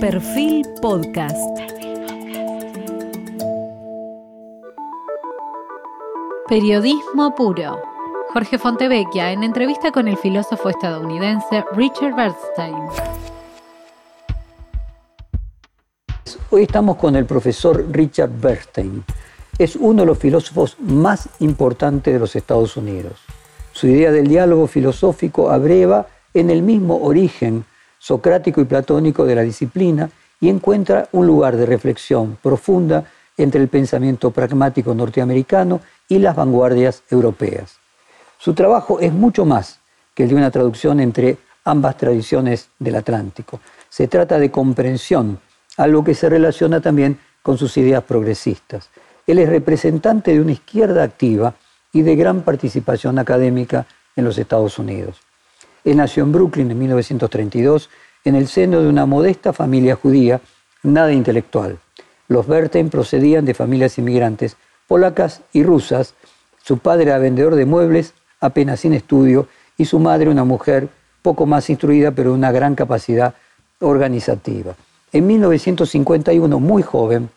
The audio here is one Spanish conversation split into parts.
Perfil Podcast. Periodismo puro. Jorge Fontevecchia en entrevista con el filósofo estadounidense Richard Bernstein. Hoy estamos con el profesor Richard Bernstein. Es uno de los filósofos más importantes de los Estados Unidos. Su idea del diálogo filosófico abreva en el mismo origen socrático y platónico de la disciplina y encuentra un lugar de reflexión profunda entre el pensamiento pragmático norteamericano y las vanguardias europeas. Su trabajo es mucho más que el de una traducción entre ambas tradiciones del Atlántico. Se trata de comprensión, algo que se relaciona también con sus ideas progresistas. Él es representante de una izquierda activa y de gran participación académica en los Estados Unidos. Él nació en Brooklyn en 1932 en el seno de una modesta familia judía, nada intelectual. Los Berten procedían de familias inmigrantes polacas y rusas. Su padre era vendedor de muebles, apenas sin estudio, y su madre una mujer poco más instruida, pero de una gran capacidad organizativa. En 1951, muy joven,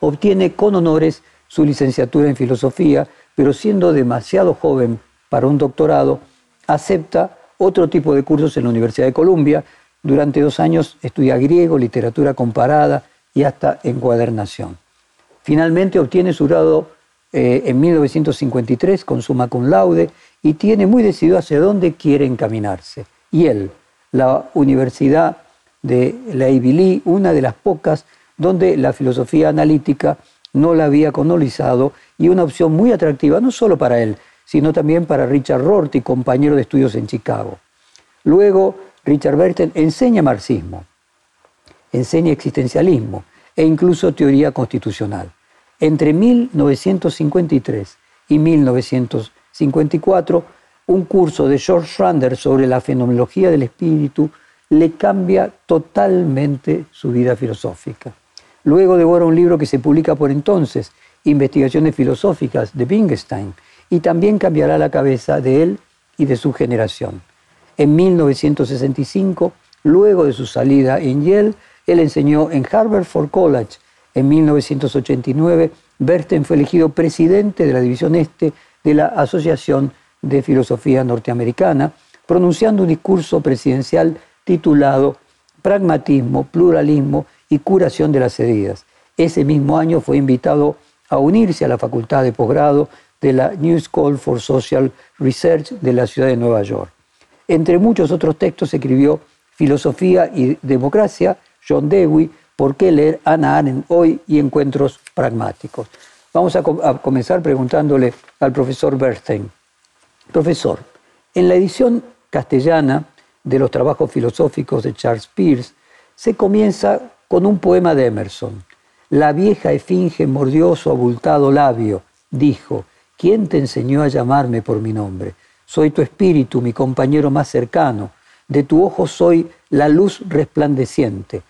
obtiene con honores su licenciatura en filosofía, pero siendo demasiado joven para un doctorado, acepta otro tipo de cursos en la Universidad de Columbia. Durante dos años estudia griego, literatura comparada y hasta encuadernación. Finalmente obtiene su grado eh, en 1953 con summa cum laude y tiene muy decidido hacia dónde quiere encaminarse. Y él, la Universidad de la Lee, una de las pocas donde la filosofía analítica no la había colonizado y una opción muy atractiva, no solo para él, sino también para Richard Rorty, compañero de estudios en Chicago. Luego, Richard Berten enseña marxismo, enseña existencialismo e incluso teoría constitucional. Entre 1953 y 1954, un curso de George Schrander sobre la fenomenología del espíritu le cambia totalmente su vida filosófica. Luego devora un libro que se publica por entonces, Investigaciones Filosóficas de Wittgenstein, y también cambiará la cabeza de él y de su generación. En 1965, luego de su salida en Yale, él enseñó en Harvard for College. En 1989, Berten fue elegido presidente de la División Este de la Asociación de Filosofía Norteamericana, pronunciando un discurso presidencial titulado Pragmatismo, Pluralismo y Curación de las Heridas. Ese mismo año fue invitado a unirse a la Facultad de Posgrado de la New School for Social Research de la ciudad de Nueva York. Entre muchos otros textos escribió Filosofía y Democracia, John Dewey, ¿Por qué leer Anna Arendt hoy? y Encuentros Pragmáticos. Vamos a, comenzar preguntándole al profesor Bernstein. Profesor, en la edición castellana de los trabajos filosóficos de Charles Peirce, se comienza con un poema de Emerson. La vieja esfinge mordió su abultado labio, dijo, ¿Quién te enseñó a llamarme por mi nombre? Soy tu espíritu, mi compañero más cercano. De tu ojo soy la luz resplandeciente.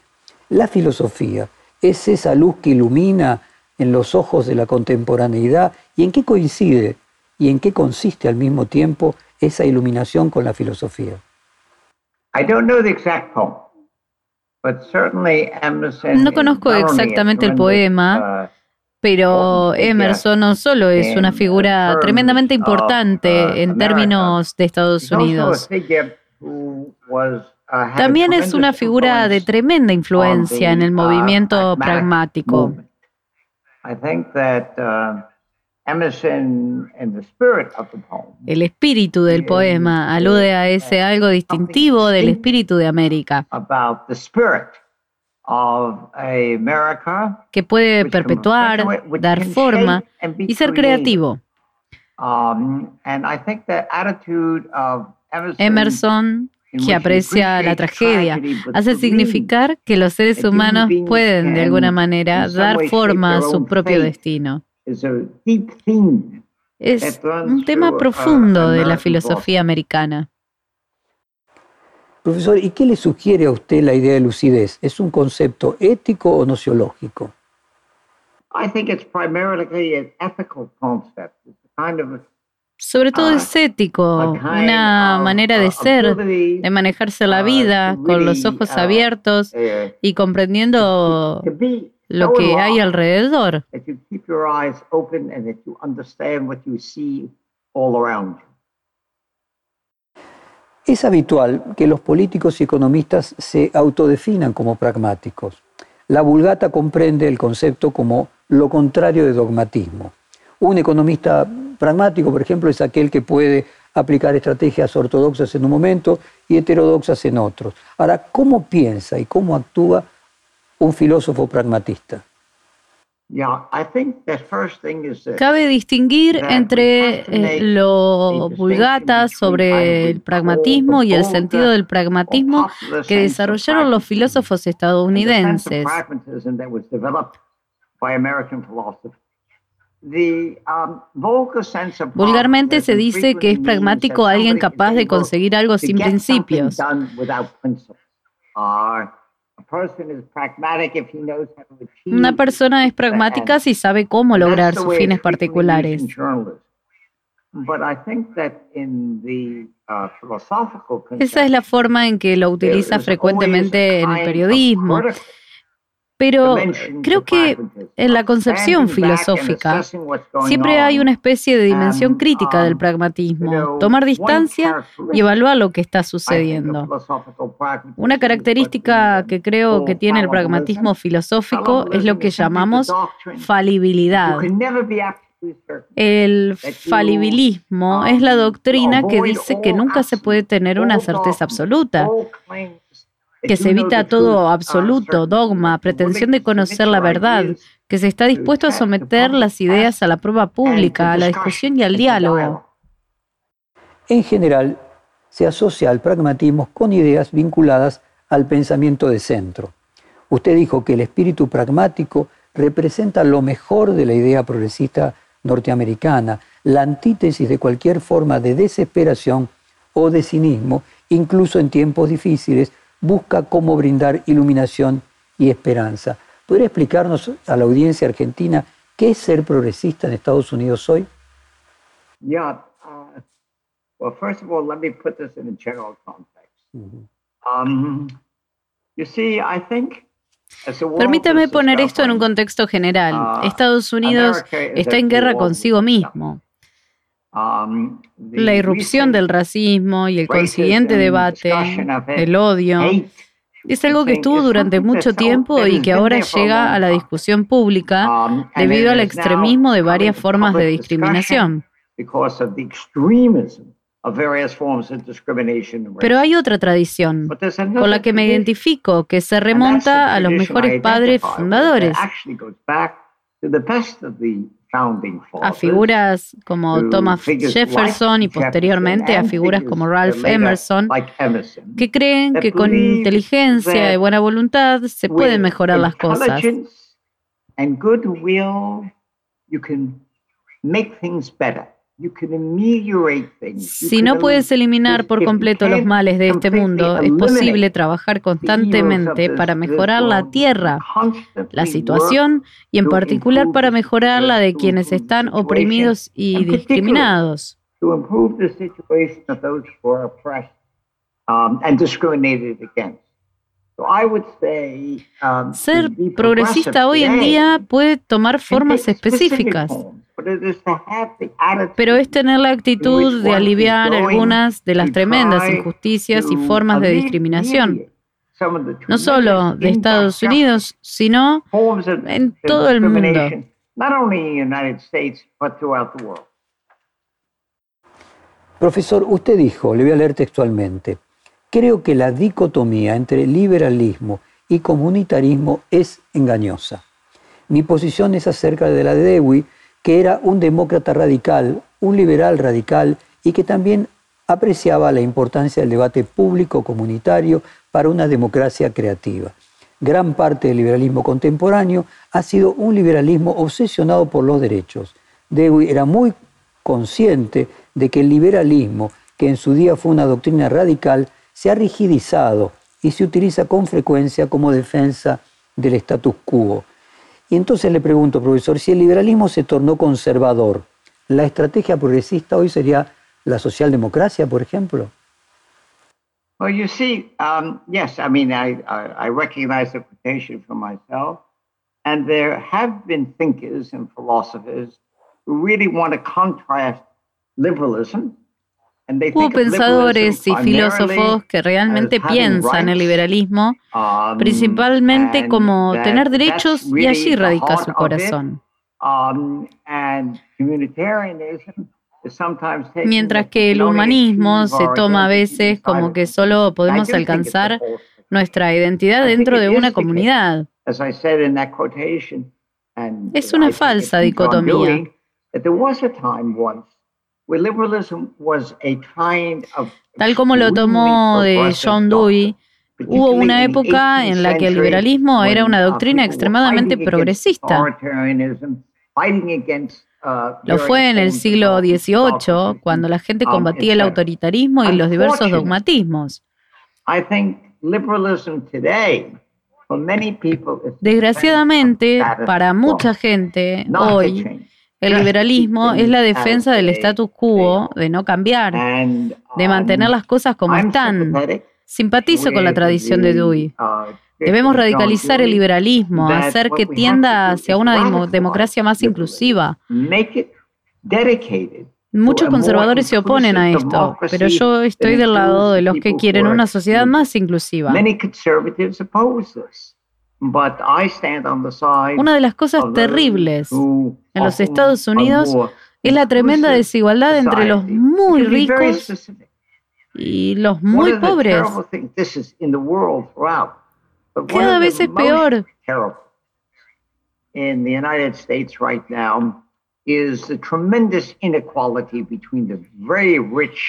La filosofía es esa luz que ilumina en los ojos de la contemporaneidad y en qué coincide y en qué consiste al mismo tiempo esa iluminación con la filosofía. No conozco exactamente el poema, uh, pero Emerson no solo es una figura tremendamente importante uh, en términos de Estados Unidos, uh, también es una figura de tremenda influencia en el uh, movimiento pragmático. El espíritu del poema alude a ese algo distintivo del espíritu de América que puede perpetuar, dar forma y ser creativo. Um, Emerson, que aprecia la tragedia, hace significar que los seres humanos pueden de alguna manera dar forma a su propio destino. Es un tema profundo de la filosofía americana. Profesor, ¿y qué le sugiere a usted la idea de lucidez? ¿Es un concepto ético o nociológico? sobre todo es ético, una manera de ser, de manejarse la vida con los ojos abiertos y comprendiendo lo que hay alrededor. Es habitual que los políticos y economistas se autodefinan como pragmáticos. La vulgata comprende el concepto como lo contrario de dogmatismo. Un economista pragmático, por ejemplo, es aquel que puede aplicar estrategias ortodoxas en un momento y heterodoxas en otros. Ahora, ¿cómo piensa y cómo actúa un filósofo pragmatista? Cabe distinguir entre eh, lo vulgata sobre el pragmatismo y el sentido del pragmatismo que desarrollaron los filósofos estadounidenses. Um, Vulgarmente se dice que es pragmático alguien capaz de conseguir algo sin principios. Una persona es pragmática si sabe cómo lograr sus fines particulares. Uh, Esa es la forma en que lo utiliza frecuentemente en el periodismo. Pero creo que en la concepción filosófica siempre hay una especie de dimensión crítica del um, pragmatismo, tomar distancia y evaluar lo que está sucediendo. Una característica que creo que tiene el pragmatismo filosófico es lo que llamamos falibilidad. El falibilismo es la doctrina que dice que nunca se puede tener una certeza absoluta que se evita todo absoluto, dogma, pretensión de conocer la verdad, que se está dispuesto a someter las ideas a la prueba pública, a la discusión y al diálogo. En general, se asocia al pragmatismo con ideas vinculadas al pensamiento de centro. Usted dijo que el espíritu pragmático representa lo mejor de la idea progresista norteamericana, la antítesis de cualquier forma de desesperación o de cinismo, incluso en tiempos difíciles, busca cómo brindar iluminación y esperanza. ¿Podría explicarnos a la audiencia argentina qué es ser progresista en Estados Unidos hoy? Yeah. Uh, well, first of all, let me put this in a general context. um, you see, I think Permítame poner esto en un contexto general. Uh, Estados Unidos está en guerra consigo mismo. Um, la irrupción del racismo y el consiguiente debate, el odio, es algo que estuvo durante mucho tiempo y que ahora llega a la discusión pública um, debido al extremismo de varias formas de discriminación. Pero hay otra tradición con la que me identifico que se remonta a los mejores padres fundadores a figuras como Thomas Jefferson y posteriormente a figuras como Ralph Emerson, que creen que con inteligencia y buena voluntad se pueden mejorar las cosas. Si no puedes eliminar por completo los males de este mundo, es posible trabajar constantemente para mejorar la tierra, la situación y en particular para mejorar la de quienes están oprimidos y discriminados. Ser progresista hoy en día puede tomar formas específicas. Pero es tener la actitud de aliviar algunas de las tremendas injusticias y formas de discriminación, no solo de Estados Unidos, sino en todo el mundo. Profesor, usted dijo, le voy a leer textualmente, creo que la dicotomía entre liberalismo y comunitarismo es engañosa. Mi posición es acerca de la de Dewey, que era un demócrata radical, un liberal radical y que también apreciaba la importancia del debate público comunitario para una democracia creativa. Gran parte del liberalismo contemporáneo ha sido un liberalismo obsesionado por los derechos. Dewey era muy consciente de que el liberalismo, que en su día fue una doctrina radical, se ha rigidizado y se utiliza con frecuencia como defensa del status quo. Y entonces le pregunto, profesor, si el liberalismo se tornó conservador, ¿La estrategia progresista hoy sería la socialdemocracia, por ejemplo? Well, you see, um, yes, I mean, I, I, I recognize the quotation for myself, and there have been thinkers and philosophers who really want to contrast liberalism Hubo pensadores y filósofos que realmente piensan el liberalismo um, principalmente como tener derechos y allí radica su corazón. Um, Mientras que el humanismo se toma a veces como que solo podemos alcanzar nuestra identidad dentro de una comunidad. Es una falsa dicotomía. Tal como lo tomó de John Dewey, hubo una época en la que el liberalismo era una doctrina extremadamente progresista. Uh, lo fue en el siglo XVIII, cuando la gente um, combatía el autoritarismo y los diversos dogmatismos. Desgraciadamente, para mucha gente, hoy el liberalismo es la defensa del status quo, de no cambiar, de mantener um, las cosas como están. Simpatizo con la tradición de Dewey. Uh, Debemos radicalizar el liberalismo, hacer que tienda hacia una democracia más inclusiva. Muchos conservadores se oponen a esto, pero yo estoy del lado de los que quieren una sociedad más inclusiva. Una de las cosas terribles en los Estados Unidos es la tremenda desigualdad entre los muy ricos y los muy pobres. Cada vez es peor.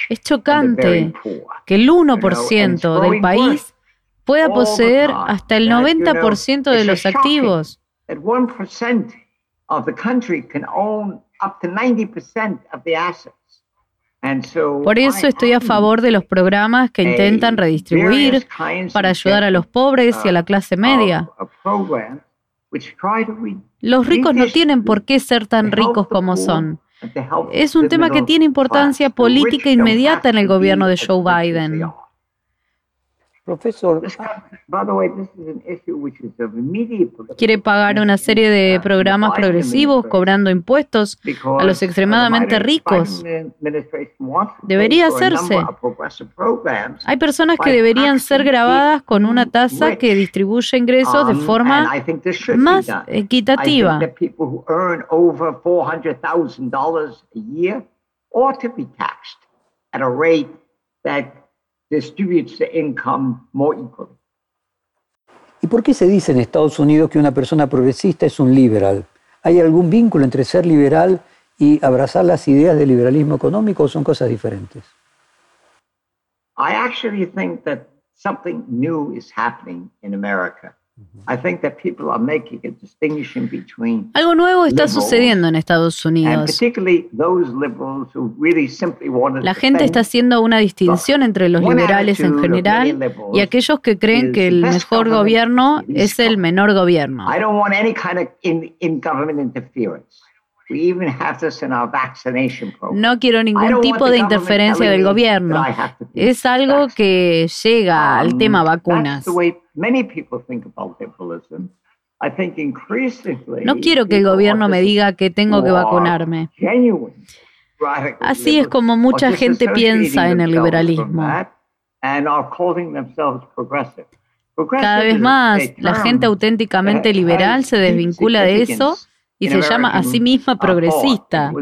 Es chocante que el 1% del país pueda poseer hasta el 90% de los activos. Por eso estoy a favor de los programas que intentan redistribuir para ayudar a los pobres y a la clase media. Los ricos no tienen por qué ser tan ricos como son. Es un tema que tiene importancia política inmediata en el gobierno de Joe Biden. Profesor, quiere pagar una serie de programas progresivos cobrando impuestos a los extremadamente ricos. Debería hacerse. Hay personas que deberían ser grabadas con una tasa que distribuye ingresos de um, forma más equitativa. ¿Y por qué se dice en Estados Unidos que una persona progresista es un liberal? ¿Hay algún vínculo entre ser liberal y abrazar las ideas del liberalismo económico o son cosas diferentes? I actually think that something new is happening in America. Algo nuevo está sucediendo en Estados Unidos. La gente está haciendo una distinción entre los liberales en general y aquellos que creen que el mejor gobierno es el menor gobierno. No quiero ningún tipo de interferencia del gobierno. Es algo que llega al um, tema vacunas. No quiero que el gobierno me diga que tengo que vacunarme. Así es como mucha gente piensa en el liberalismo. Cada vez más, la gente auténticamente liberal se desvincula de eso y se llama a sí misma progresista.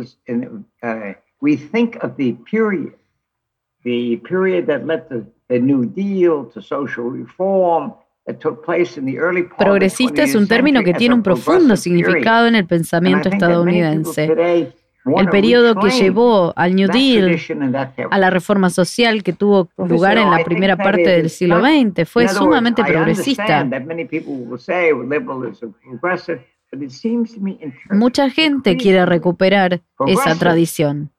Progresista es un término que tiene un profundo significado en el pensamiento estadounidense. El periodo que llevó al New Deal, a la reforma social que tuvo lugar en la primera parte del siglo XX, fue sumamente progresista. Mucha gente quiere recuperar esa tradición.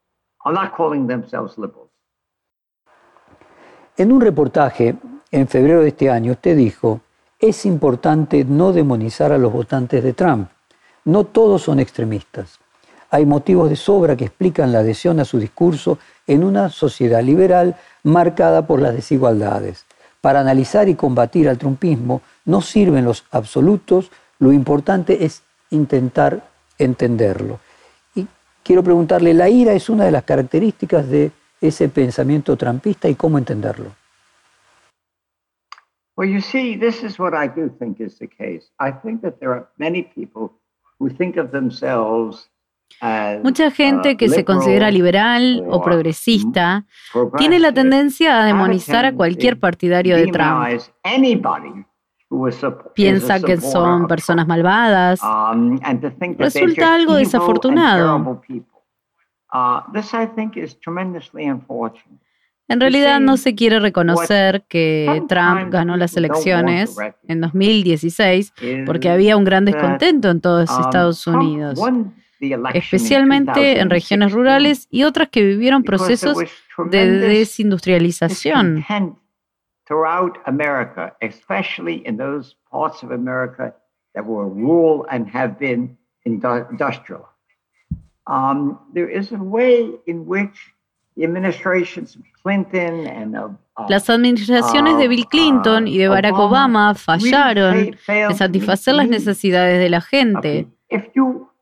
En un reportaje en febrero de este año, usted dijo, es importante no demonizar a los votantes de Trump. No todos son extremistas. hay motivos de sobra que explican la adhesión a su discurso en una sociedad liberal marcada por las desigualdades. Para analizar y combatir al trumpismo no sirven los absolutos, lo importante es intentar entenderlo. Y quiero preguntarle, ¿la ira es una de las características de ese pensamiento trumpista y cómo entenderlo? Well, you see, this is what I do think is the case. I think that there are many people who think of themselves Mucha gente que se considera liberal o progresista tiene la tendencia a demonizar a cualquier partidario de Trump. Piensa que son personas malvadas. Um, Resulta algo desafortunado. Uh, en realidad no se quiere reconocer que Trump ganó las elecciones en 2016 porque había un gran descontento en todos um, Estados Unidos especialmente en regiones rurales y otras que vivieron procesos de desindustrialización. Throughout America, especially in those parts of America that were rural and have been industrial. Um, there is a way in which the administrations of Clinton and of uh, las administraciones de Bill Clinton y de Barack Obama fallaron en satisfacer las necesidades de la gente.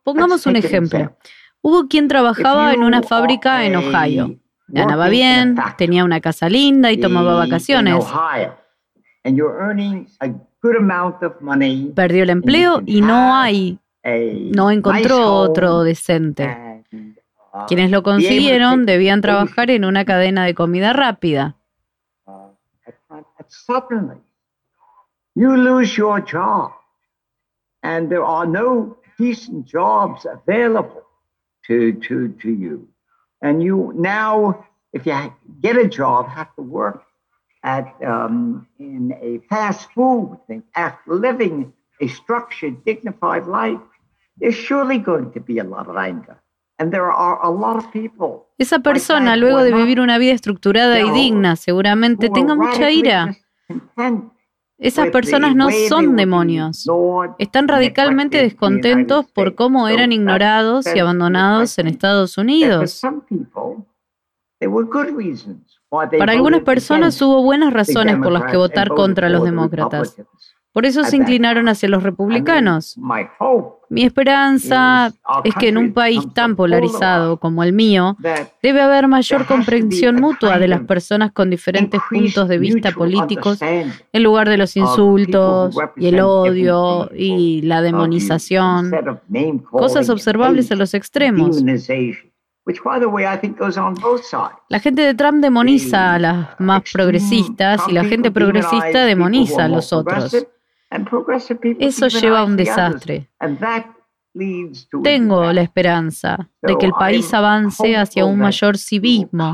Pongamos un ejemplo. Hubo quien trabajaba en una fábrica en Ohio. Ganaba bien, tenía una casa linda y tomaba vacaciones. Perdió el empleo y no hay, no encontró otro decente. Uh, Quienes lo consiguieron debían trabajar en una cadena de comida rápida. You lose your job and there are no decent jobs available to, to, to you. And you now, if you get a job, have to work at um, in a fast food thing after living a structured, dignified life. There's surely going to be a lot of anger. And there are a lot of people. Esa persona, luego de vivir una vida estructurada y digna, seguramente tenga mucha ira. Esas personas no son demonios. Están radicalmente descontentos por cómo eran ignorados y abandonados en Estados Unidos. Para algunas personas hubo buenas razones por las que votar contra los demócratas. Por eso se inclinaron hacia los republicanos. Mi esperanza es que en un país tan polarizado como el mío, debe haber mayor comprensión mutua de las personas con diferentes puntos de vista políticos en lugar de los insultos y el odio y la demonización, cosas observables en los extremos. La gente de Trump demoniza a las más progresistas y la gente progresista demoniza a los otros. Eso lleva a un desastre. Tengo la esperanza de que el país avance hacia un mayor civismo,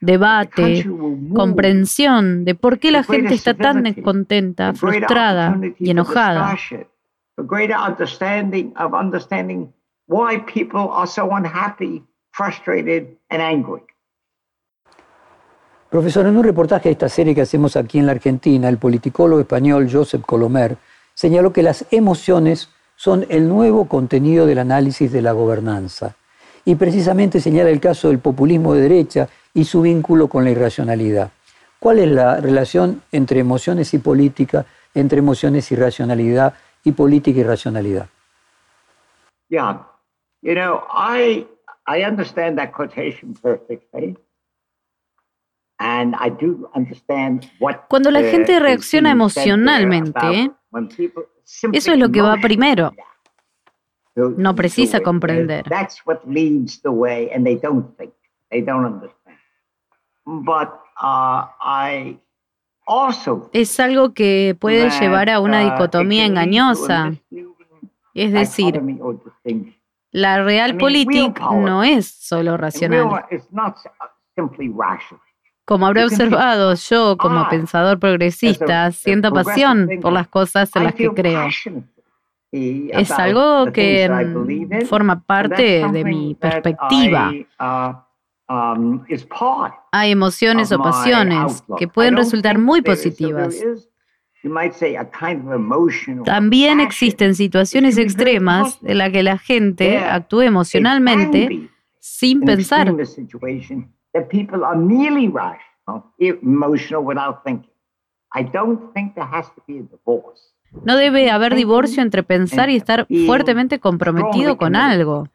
debate, comprensión de por qué la gente está tan descontenta, frustrada y enojada. Profesor, en un reportaje de esta serie que hacemos aquí en la Argentina, el politicólogo español Josep Colomer señaló que las emociones son el nuevo contenido del análisis de la gobernanza. Y precisamente señala el caso del populismo de derecha y su vínculo con la irracionalidad. ¿Cuál es la relación entre emociones y política, entre emociones y racionalidad y política y racionalidad? Yeah, you know, I I understand that quotation perfectly. Cuando la gente reacciona emocionalmente, eso es lo que va primero. No precisa comprender. Es algo que puede llevar a una uh, dicotomía engañosa. Es decir, la realpolitik no es solo racional. Como habré observado, yo como pensador progresista siento pasión por las cosas en las que creo. Es algo que mm, forma parte de mi perspectiva. Um, Hay emociones o pasiones que pueden resultar muy positivas. También existen situaciones extremas en las que la gente actúa emocionalmente sin pensar. No debe haber divorcio entre pensar y estar fuertemente comprometido con algo.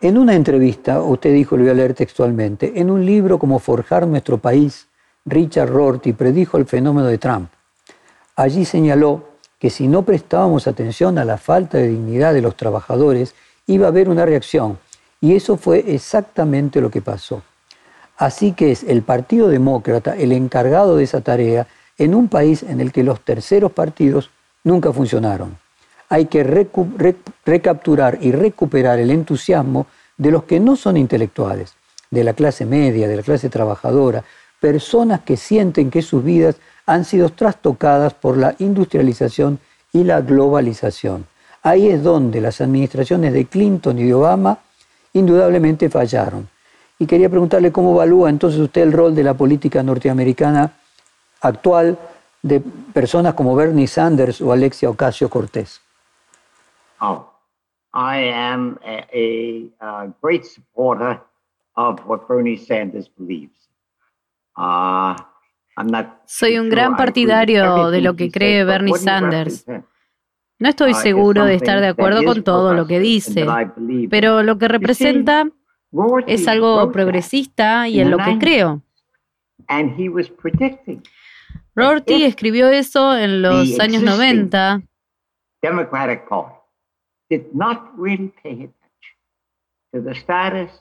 En una entrevista, usted dijo, lo voy a leer textualmente, en un libro como Forjar nuestro país, Richard Rorty predijo el fenómeno de Trump. Allí señaló que si no prestábamos atención a la falta de dignidad de los trabajadores, iba a haber una reacción. Y eso fue exactamente lo que pasó. Así que es el Partido Demócrata el encargado de esa tarea en un país en el que los terceros partidos nunca funcionaron. Hay que recapturar y recuperar el entusiasmo de los que no son intelectuales, de la clase media, de la clase trabajadora, personas que sienten que sus vidas han sido trastocadas por la industrialización y la globalización. Ahí es donde las administraciones de Clinton y de Obama indudablemente fallaron. Y quería preguntarle cómo evalúa entonces usted el rol de la política norteamericana actual de personas como Bernie Sanders o Alexia Ocasio Cortés. Oh, I am a, great supporter of what Bernie Sanders believes. Uh, Soy un gran partidario de lo que cree Bernie Sanders. No estoy seguro de estar de acuerdo con todo lo que dice, pero lo que representa es algo progresista y en lo que creo. Rorty escribió eso en los años 90.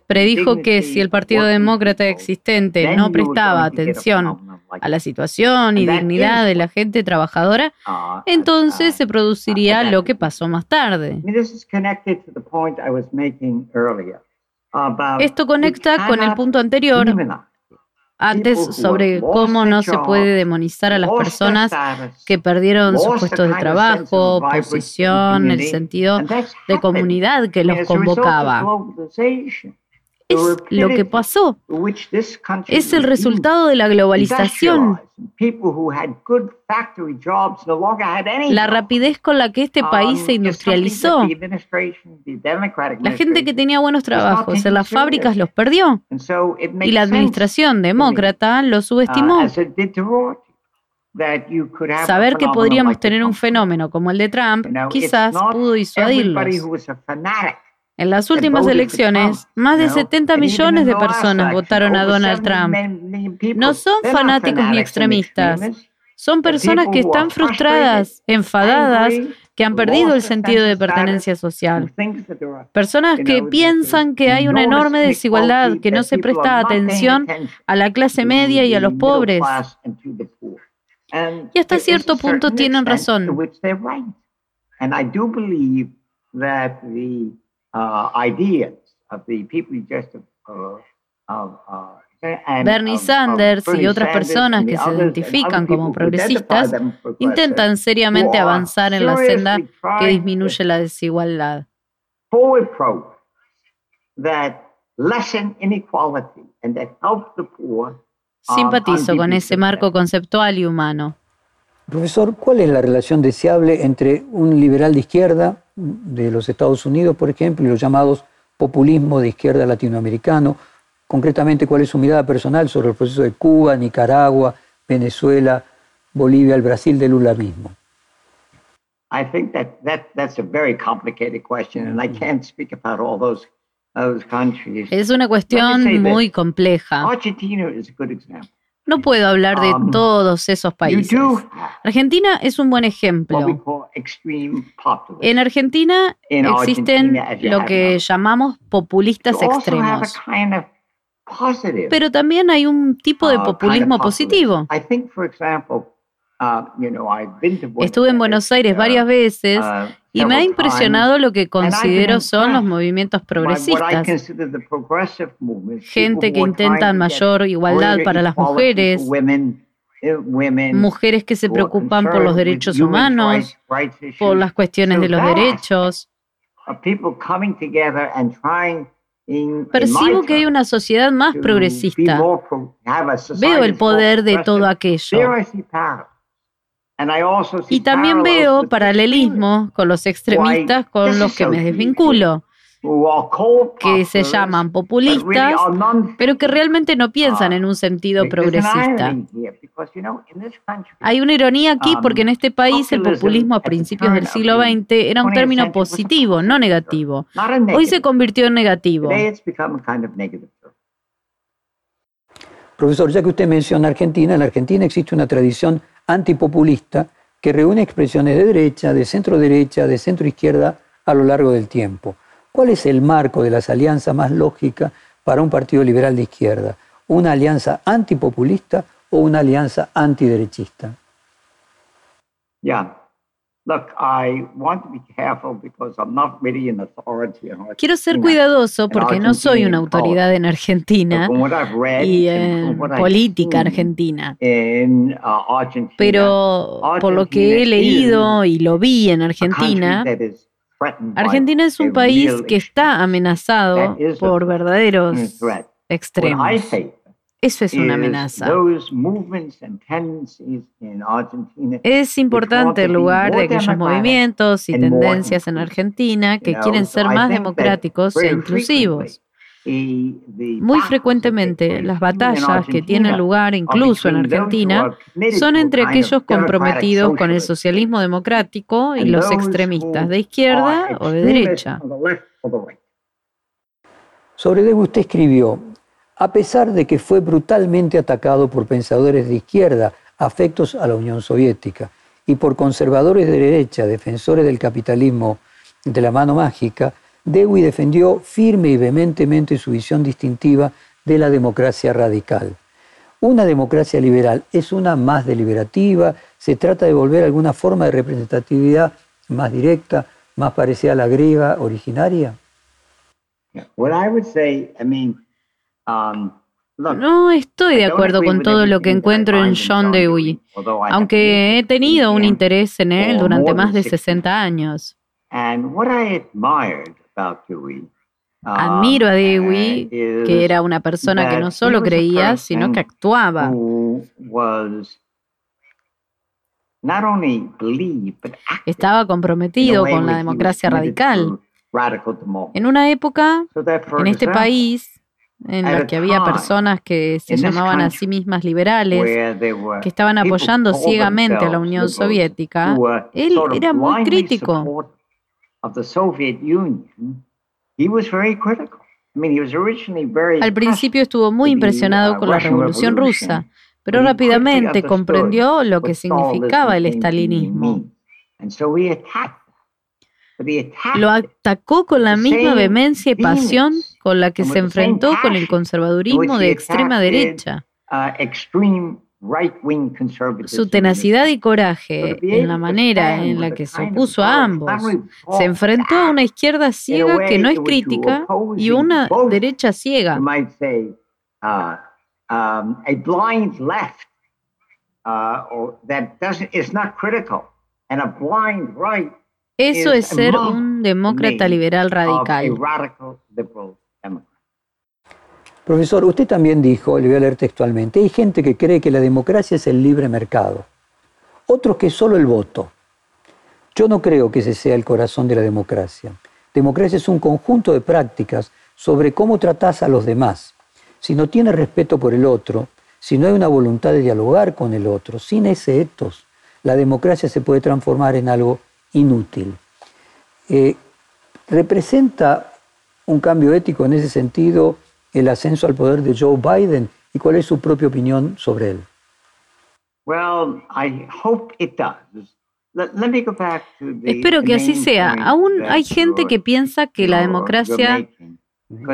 Predijo que si el Partido Demócrata existente no prestaba atención a la situación y dignidad de la gente trabajadora, uh, entonces se produciría lo que pasó más tarde. Esto conecta con el punto anterior, antes sobre cómo no se puede demonizar a las personas que perdieron sus puestos de trabajo, posición, el sentido de comunidad que los convocaba es lo que pasó. Es el resultado de la globalización. La rapidez con la que este país se industrializó. La gente que tenía buenos trabajos en las fábricas los perdió. Y la administración demócrata lo subestimó. Saber que podríamos tener un fenómeno como el de Trump quizás pudo disuadirlos. En las últimas elecciones, más de 70 millones de personas votaron a Donald Trump. No son fanáticos ni extremistas. Son personas que están frustradas, enfadadas, que han perdido el sentido de pertenencia social. Personas que piensan que hay una enorme desigualdad, que no se presta atención a la clase media y a los pobres. Y hasta cierto punto tienen razón. Bernie Sanders y otras personas que se identifican como progresistas intentan seriamente avanzar en la senda que disminuye la desigualdad. Simpatizo con ese marco conceptual y humano. Profesor, ¿cuál es la relación deseable entre un liberal de izquierda de los Estados Unidos, por ejemplo, y los llamados populismo de izquierda latinoamericano? Concretamente, ¿cuál es su mirada personal sobre el proceso de Cuba, Nicaragua, Venezuela, Bolivia, el Brasil de Lula mismo? Es una cuestión muy compleja. Argentina is a good example. No puedo hablar de um, todos esos países. Argentina es un buen ejemplo. En Argentina existen lo que llamamos populistas extremos. Pero también hay un tipo de uh, populismo positivo. Uh, Estuve en Buenos Aires varias uh, veces y me ha impresionado lo que considero son los movimientos progresistas. Gente que intenta mayor igualdad para las mujeres, eh, mujeres que se preocupan por los derechos humanos, por las cuestiones de los derechos. Percibo que hay una sociedad más progresista. Veo el poder de todo aquello. Y también veo paralelismo con los extremistas con los que me desvinculo que se llaman populistas, pero que realmente no piensan en un sentido progresista. Hay una ironía aquí porque en este país el populismo a principios del siglo XX era un término positivo, no negativo. Hoy se convirtió en negativo. Profesor, ya que usted menciona Argentina, en la Argentina existe una tradición antipopulista que reúne expresiones de derecha, de centro derecha, de centro izquierda a lo largo del tiempo. ¿Cuál es el marco de las alianzas más lógica para un partido liberal de izquierda? ¿Una alianza antipopulista o una alianza antiderechista? Quiero ser cuidadoso porque no soy una autoridad en Argentina y en política argentina. Pero por lo que he leído y lo vi en Argentina, Argentina es un país que está amenazado por verdaderos extremos. Eso es una amenaza. Es importante el lugar de aquellos movimientos y tendencias en Argentina que quieren ser más democráticos e inclusivos. Muy frecuentemente las batallas que tienen lugar incluso en Argentina son entre aquellos comprometidos con el socialismo democrático y los extremistas de izquierda o de derecha. Sobre Debo usted escribió, a pesar de que fue brutalmente atacado por pensadores de izquierda afectos a la Unión Soviética y por conservadores de derecha, defensores del capitalismo de la mano mágica, Dewey defendió firme y vehementemente su visión distintiva de la democracia radical. Una democracia liberal es una más deliberativa, se trata de volver a alguna forma de representatividad más directa, más parecida a la griega originaria. Um, no estoy de acuerdo con todo lo que encuentro en John Dewey, aunque he tenido un interés en él durante más de 60 años. Admiro a Dewey, que era una persona que no solo creía, sino que actuaba. Estaba comprometido con la democracia radical. En una época, en este país, en la que había personas que se llamaban a sí mismas liberales, que estaban apoyando ciegamente a la Unión Soviética, él era muy crítico. al principio estuvo muy impresionado uh, con la Revolución Rusa, pero rápidamente comprendió lo que significaba el estalinismo. Lo atacó con la misma vehemencia y pasión con la que se enfrentó con el conservadurismo de extrema derecha. Uh, su tenacidad y coraje en la manera en la que se opuso a ambos, se enfrentó a una izquierda ciega que no es crítica y una derecha ciega. Eso es ser un demócrata liberal radical. Profesor, usted también dijo, le voy a leer textualmente, hay gente que cree que la democracia es el libre mercado, otros que es solo el voto. Yo no creo que ese sea el corazón de la democracia. Democracia es un conjunto de prácticas sobre cómo tratás a los demás. Si no tienes respeto por el otro, si no hay una voluntad de dialogar con el otro, sin ese etos, la democracia se puede transformar en algo inútil. Eh, ¿Representa un cambio ético en ese sentido el ascenso al poder de Joe Biden y cuál es su propia opinión sobre él. Espero que así sea. Aún hay gente que piensa que la democracia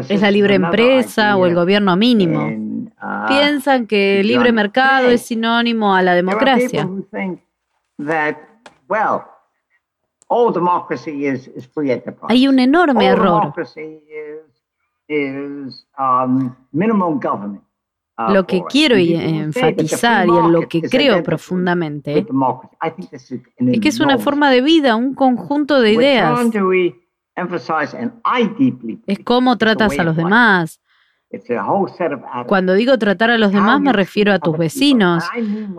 es la libre empresa o el gobierno mínimo. Uh, Piensan que el libre mercado es sinónimo a la democracia. Hay un enorme error. Um, uh, lo que quiero enfatizar y en lo que creo profundamente es que es una forma de vida, un conjunto de ideas. Es cómo tratas a los demás, Cuando digo tratar a los demás me refiero a tus vecinos,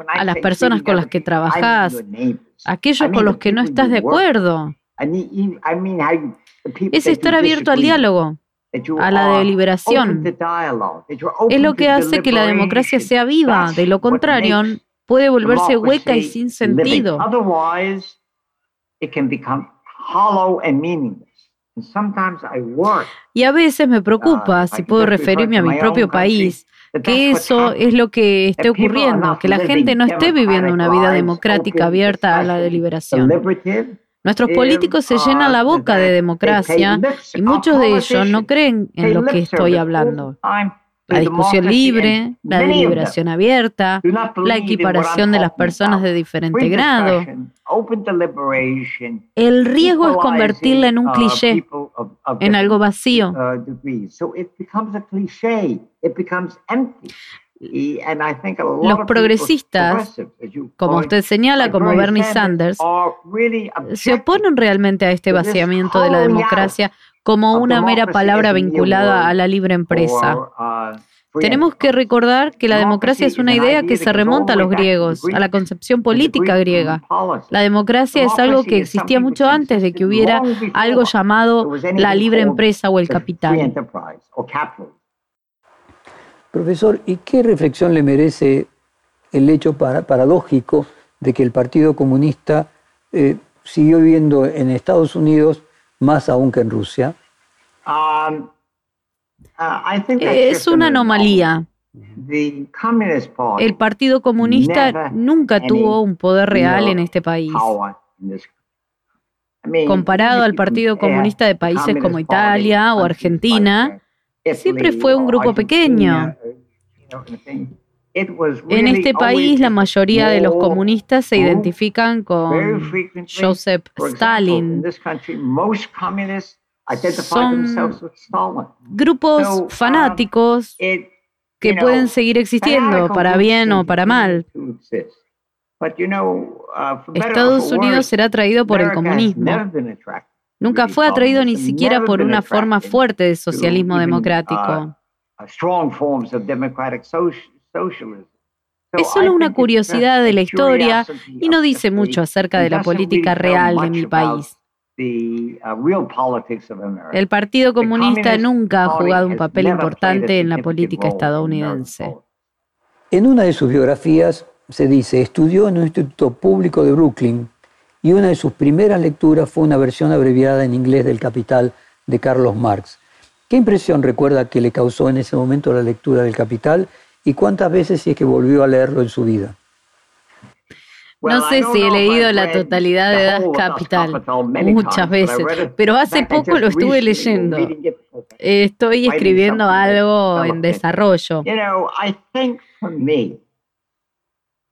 a las personas con las que trabajas, aquellos con los que no estás de acuerdo. Es estar abierto al diálogo, a la deliberación. Es lo que hace que la democracia sea viva. De lo contrario, puede volverse hueca y sin sentido. Y a veces me preocupa, uh, si puedo referirme a mi propio país, que eso es lo que esté ocurriendo, que la gente no esté viviendo una vida democrática abierta a la deliberación. Nuestros políticos se llenan la boca de democracia y muchos de ellos no creen en lo que estoy hablando. La discusión libre, la deliberación abierta, la equiparación de las personas de diferente grado. El riesgo es convertirla en un uh, cliché, en algo vacío. Los progresistas, como usted señala, como Bernie Sanders, se oponen realmente a este vaciamiento de la democracia como una mera palabra vinculada a la libre empresa. Uh, Tenemos que recordar que la democracia es una idea que se remonta a los griegos, a la concepción política griega. La democracia es algo que existía mucho antes de que hubiera algo llamado la libre empresa o el capital. Profesor, ¿y qué reflexión le merece el hecho paradójico de que el Partido Comunista eh, siguió viviendo en Estados Unidos más aún que en Rusia? Um, uh, es una anomalía. El Partido Comunista nunca tuvo un poder real en este país. Comparado al Partido Comunista de países como Italia o Argentina, siempre fue un grupo pequeño. En este país la mayoría de los comunistas se identifican con Joseph Stalin. Son grupos fanáticos que pueden seguir existiendo para bien o para mal. Uh, Estados Unidos será atraído por el comunismo. Nunca fue atraído ni siquiera por una forma fuerte de socialismo democrático. Es solo una curiosidad de la historia y no dice mucho acerca de la política real de mi país. Uh, El Partido Comunista nunca ha jugado un papel importante en la política estadounidense. En una de sus biografías se dice, estudió en un instituto público de Brooklyn y una de sus primeras lecturas fue una versión abreviada en inglés del Capital de Carlos Marx. ¿Qué impresión recuerda que le causó en ese momento la lectura del Capital y cuántas veces si es que volvió a leerlo en su vida? No sé si he leído la totalidad de Das Capital muchas veces, pero hace poco lo estuve leyendo. Estoy escribiendo algo en desarrollo.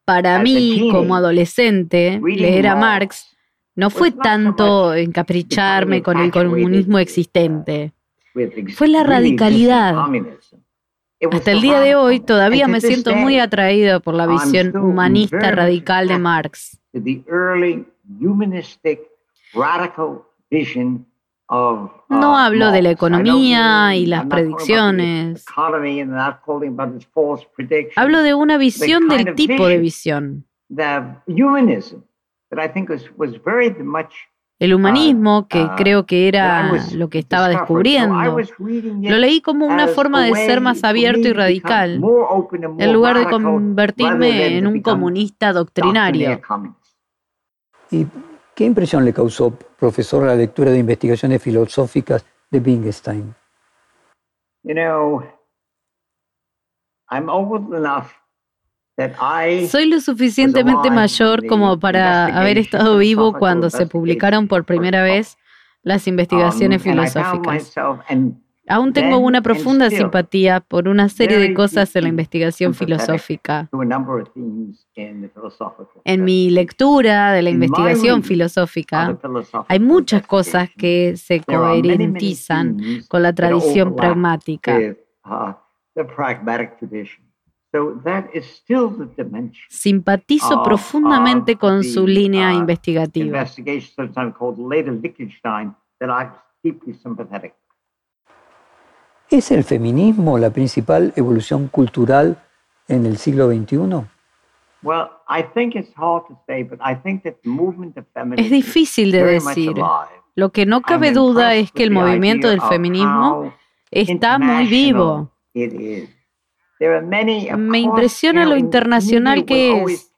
Para mí, como adolescente, leer a Marx no fue tanto encapricharme con el comunismo existente. Fue la radicalidad. Hasta el día de hoy todavía me siento muy atraído por la visión humanista radical de Marx. No hablo de la economía y las predicciones. Hablo de una visión del tipo de visión. El humanismo, que uh, creo que era lo que estaba descubriendo, lo leí como una forma de ser más abierto y radical, en lugar de convertirme en un comunista doctrinario. ¿Y qué impresión le causó, profesor, la lectura de investigaciones filosóficas de Wittgenstein? You know, I'm old enough soy lo suficientemente mayor como para haber estado vivo cuando se publicaron por primera vez las investigaciones um, filosóficas. Aún tengo una profunda simpatía por una serie de cosas en la investigación filosófica. En mi lectura de la investigación filosófica hay muchas cosas que se coherentizan con la tradición pragmática. Uh, Simpatizo profundamente con su línea uh, investigativa. ¿Es el feminismo la principal evolución cultural en el siglo XXI? Es difícil de decir. Lo que no cabe duda es que el movimiento del feminismo está muy vivo. Me impresiona lo internacional que es.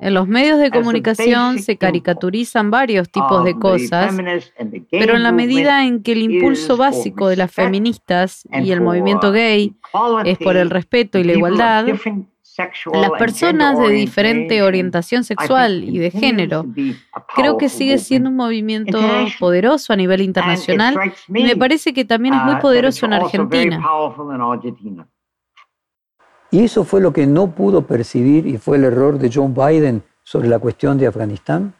En los medios de comunicación se caricaturizan varios tipos de cosas, pero en la medida en que el impulso básico de las feministas y el movimiento gay es por el respeto y la igualdad, las personas de diferente orientación sexual y de género. Creo que sigue siendo un movimiento poderoso a nivel internacional y me parece que también es muy uh, poderoso en Argentina. Y eso fue lo que no pudo percibir y fue el error de Joe Biden sobre la cuestión de Afganistán.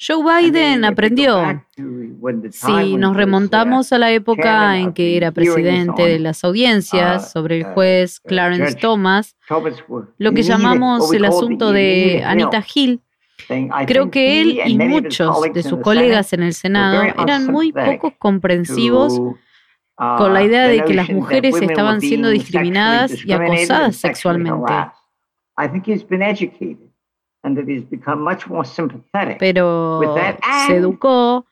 Joe Biden aprendió. Si nos remontamos a la época en que era presidente de las audiencias uh, sobre el uh, juez uh, Clarence Thomas, lo que llamamos el asunto de Anita Hill, creo que él y muchos de sus colegas en el Senado eran muy poco comprensivos con la idea de que las mujeres estaban siendo discriminadas y acosadas sexualmente. Pero se educó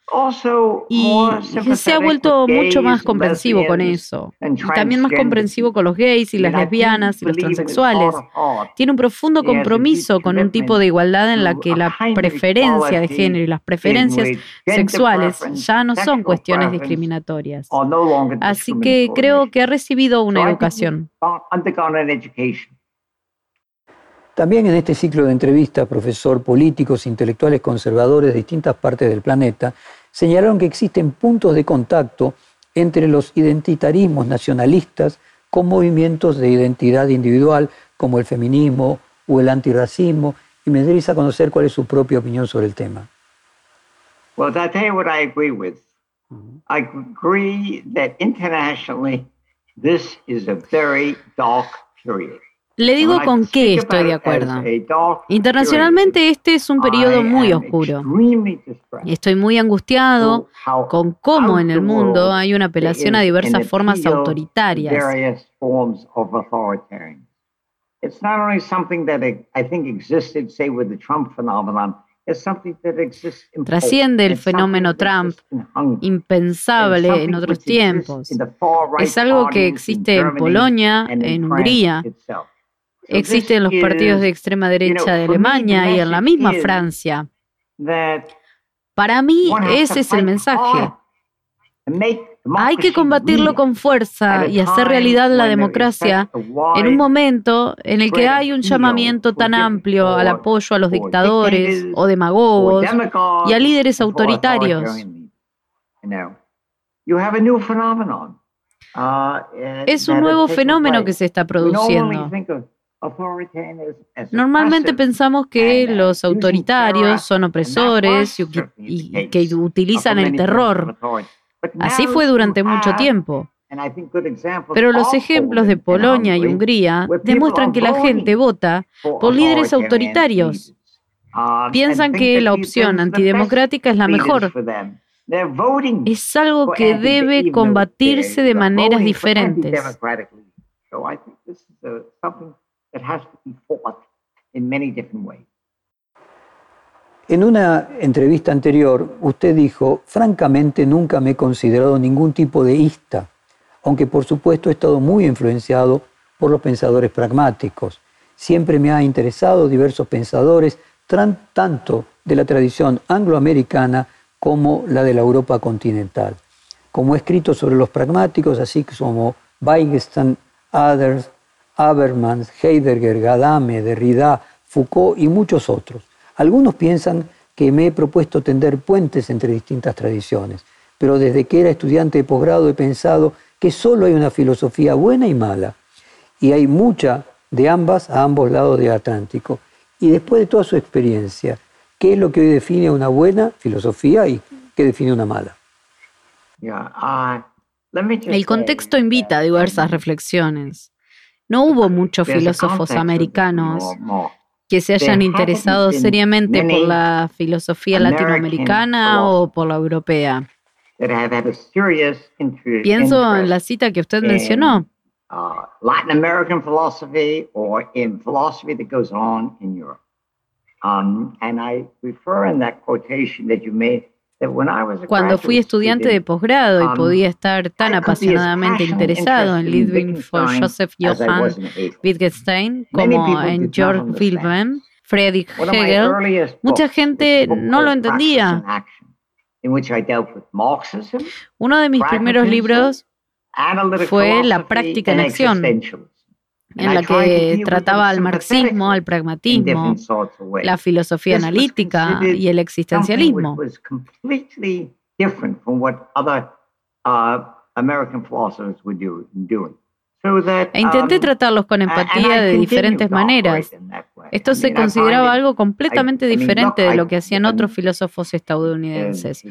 y se ha vuelto mucho más comprensivo con eso. Y también más comprensivo con los gays y las lesbianas y los transexuales. Tiene un profundo compromiso con un tipo de igualdad en la que la preferencia de género y las preferencias sexuales ya no son cuestiones discriminatorias. Así que creo que ha recibido una educación. También en este ciclo de entrevistas, profesor, políticos, intelectuales conservadores de distintas partes del planeta señalaron que existen puntos de contacto entre los identitarismos nacionalistas con movimientos de identidad individual como el feminismo o el antirracismo y me interesa conocer cuál es su propia opinión sobre el tema. Well, I'll tell you what I agree with. I agree that internationally this is a very dark period. Le digo con qué estoy de acuerdo. Internacionalmente este es un periodo muy oscuro. Estoy muy angustiado con cómo en el mundo hay una apelación a diversas formas autoritarias. Trasciende el fenómeno Trump, impensable en otros tiempos. Es algo que existe en Polonia, en Hungría, existen los partidos de extrema derecha de Alemania y en la misma Francia. Para mí ese es el mensaje. Hay que combatirlo con fuerza y hacer realidad la democracia en un momento en el que hay un llamamiento tan amplio al apoyo a los dictadores o demagogos y a líderes autoritarios. Es un nuevo fenómeno que se está produciendo. Normalmente pensamos que los autoritarios son opresores y, que utilizan el terror. Así fue durante mucho tiempo. Pero los ejemplos de Polonia y Hungría demuestran que la gente vota por líderes autoritarios. Um, Piensan que la opción antidemocrática es la mejor. Es algo que debe combatirse de maneras diferentes. En una entrevista anterior, usted dijo, francamente nunca me he considerado ningún tipo de ista, aunque por supuesto he estado muy influenciado por los pensadores pragmáticos. Siempre me ha interesado diversos pensadores, tanto de la tradición angloamericana como la de la Europa continental. Como he escrito sobre los pragmáticos, así como Wittgenstein, Others, Habermas, Heidegger, Gadame, Derrida, Foucault y muchos otros. Algunos piensan que me he propuesto tender puentes entre distintas tradiciones, pero desde que era estudiante de posgrado he pensado que solo hay una filosofía buena y mala, y hay mucha de ambas a ambos lados del Atlántico. Y después de toda su experiencia, ¿qué es lo que hoy define una buena filosofía y qué define una mala? Uh, El contexto invita a diversas reflexiones. No hubo muchos filósofos americanos que se hayan interesado seriamente por la filosofía latinoamericana o por la europea. Pienso en la cita que usted mencionó. Uh, Latin American philosophy or in philosophy that goes on in Europe. Um, and I refer in that quotation that you made cuando fui estudiante de posgrado y um, podía estar tan apasionadamente interesado en Ludwig von Joseph Johann Wittgenstein. Como en Georg Wilhelm Friedrich Hegel, mucha gente no lo entendía. Uno de mis primeros libros fue La práctica en acción, en la que trataba al marxismo, al pragmatismo, la filosofía analítica y el existencialismo. E intenté um, tratarlos con empatía de diferentes maneras. Esto se consideraba algo completamente diferente de lo que hacían otros filósofos estadounidenses.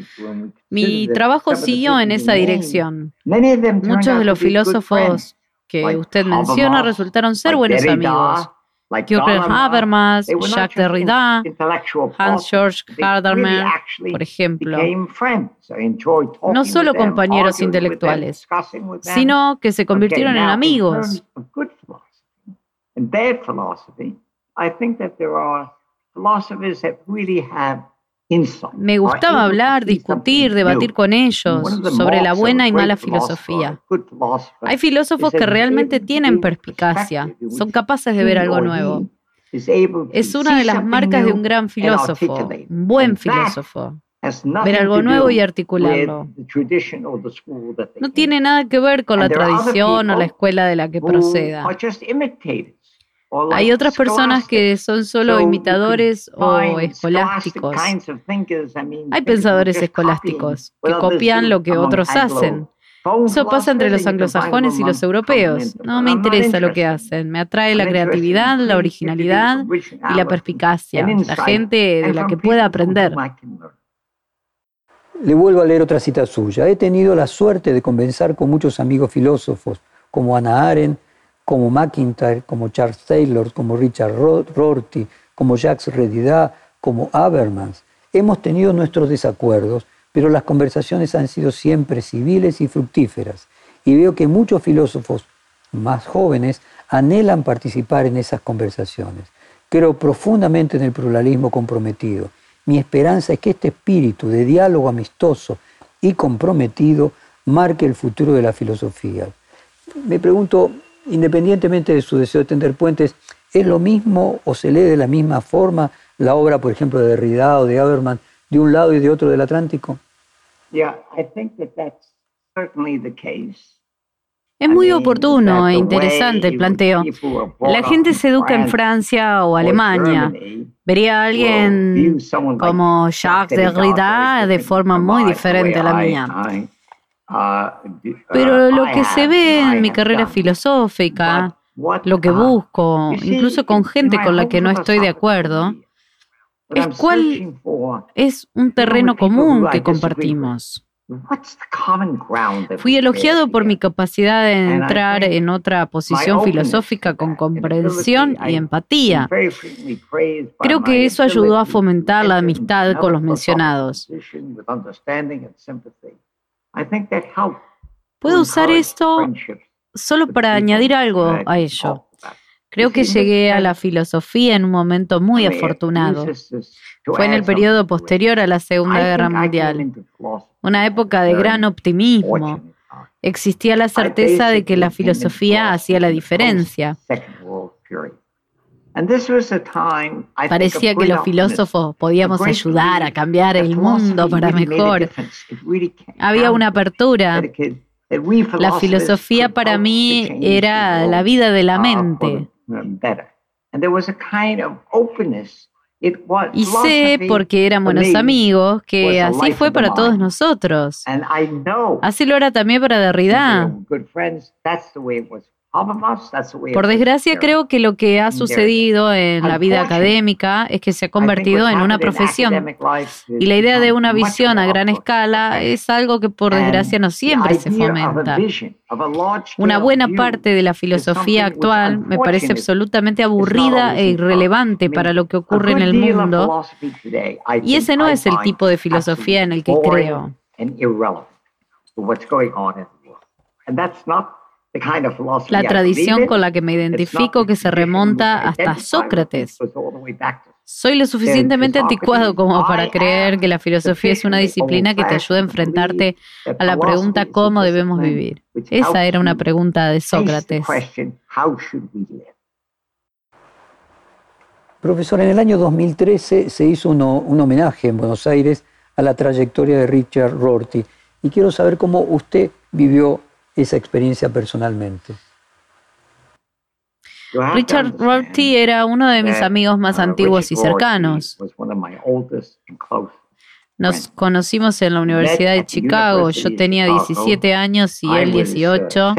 Mi trabajo siguió en esa dirección. Muchos de los filósofos que usted menciona resultaron ser buenos amigos. Jürgen Habermas, Jacques Derrida, Hans-Georg Gadamer, por ejemplo. No solo compañeros intelectuales, sino que se convirtieron en amigos. Me gustaba hablar, discutir, debatir con ellos sobre la buena y mala filosofía. Hay filósofos que realmente tienen perspicacia, son capaces de ver algo nuevo. Es una de las marcas de un gran filósofo, un buen filósofo. Ver algo nuevo y articularlo. No tiene nada que ver con la tradición o la escuela de la que proceda. Hay otras personas que son solo imitadores o escolásticos. Hay pensadores escolásticos que copian lo que otros hacen. Eso pasa entre los anglosajones y los europeos. No me interesa lo que hacen. Me atrae la creatividad, la originalidad y la perspicacia. La gente de la que pueda aprender. Le vuelvo a leer otra cita suya. He tenido la suerte de conversar con muchos amigos filósofos, como Ana Arendt, como McIntyre, como Charles Taylor, como Richard Rorty, como Jacques Redida, como Habermas. Hemos tenido nuestros desacuerdos, pero las conversaciones han sido siempre civiles y fructíferas. Y veo que muchos filósofos más jóvenes anhelan participar en esas conversaciones. Creo profundamente en el pluralismo comprometido. Mi esperanza es que este espíritu de diálogo amistoso y comprometido marque el futuro de la filosofía. Me pregunto, independientemente de su deseo de tender puentes, ¿es lo mismo o se lee de la misma forma la obra, por ejemplo, de Derrida o de Habermas de un lado y de otro del Atlántico? Es muy oportuno e interesante el planteo. La gente se educa en Francia o Alemania. Vería a alguien como Jacques Derrida de forma muy diferente a la mía. Pero lo que se ve en mi carrera filosófica, lo que busco, incluso con gente con la que no estoy de acuerdo, es cuál es un terreno común que compartimos. Fui elogiado por mi capacidad de entrar en otra posición filosófica con comprensión y empatía. Creo que eso ayudó a fomentar la amistad con los mencionados. Puedo usar esto solo para añadir algo a ello. Creo que llegué a la filosofía en un momento muy afortunado. Fue en el periodo posterior a la Segunda Guerra Mundial, una época de gran optimismo. Existía la certeza de que la filosofía hacía la diferencia. Parecía que los filósofos podíamos ayudar a cambiar el mundo para mejor. Había una apertura. La filosofía para mí era la vida de la mente. Y sé, porque buenos amigos, que así fue para todos nosotros. Así lo era también para Derrida. Por desgracia, creo que lo que ha sucedido en la vida académica es que se ha convertido en una profesión. Y la idea de una visión a gran escala es algo que por desgracia no siempre se fomenta. Una buena parte de la filosofía actual me parece absolutamente aburrida e irrelevante para lo que ocurre en el mundo. Y ese no es el tipo de filosofía en el que creo. La tradición con la que me identifico que se remonta hasta Sócrates. Soy lo suficientemente anticuado como para creer que la filosofía es una disciplina que te ayuda a enfrentarte a la pregunta cómo debemos vivir. Esa era una pregunta de Sócrates. Profesor, en el año 2013 se hizo un homenaje en Buenos Aires a la trayectoria de Richard Rorty y quiero saber cómo usted vivió esa experiencia personalmente. Richard Rorty era uno de mis amigos más antiguos y cercanos. Nos conocimos en la Universidad de Chicago. Yo tenía 17 años y él 18.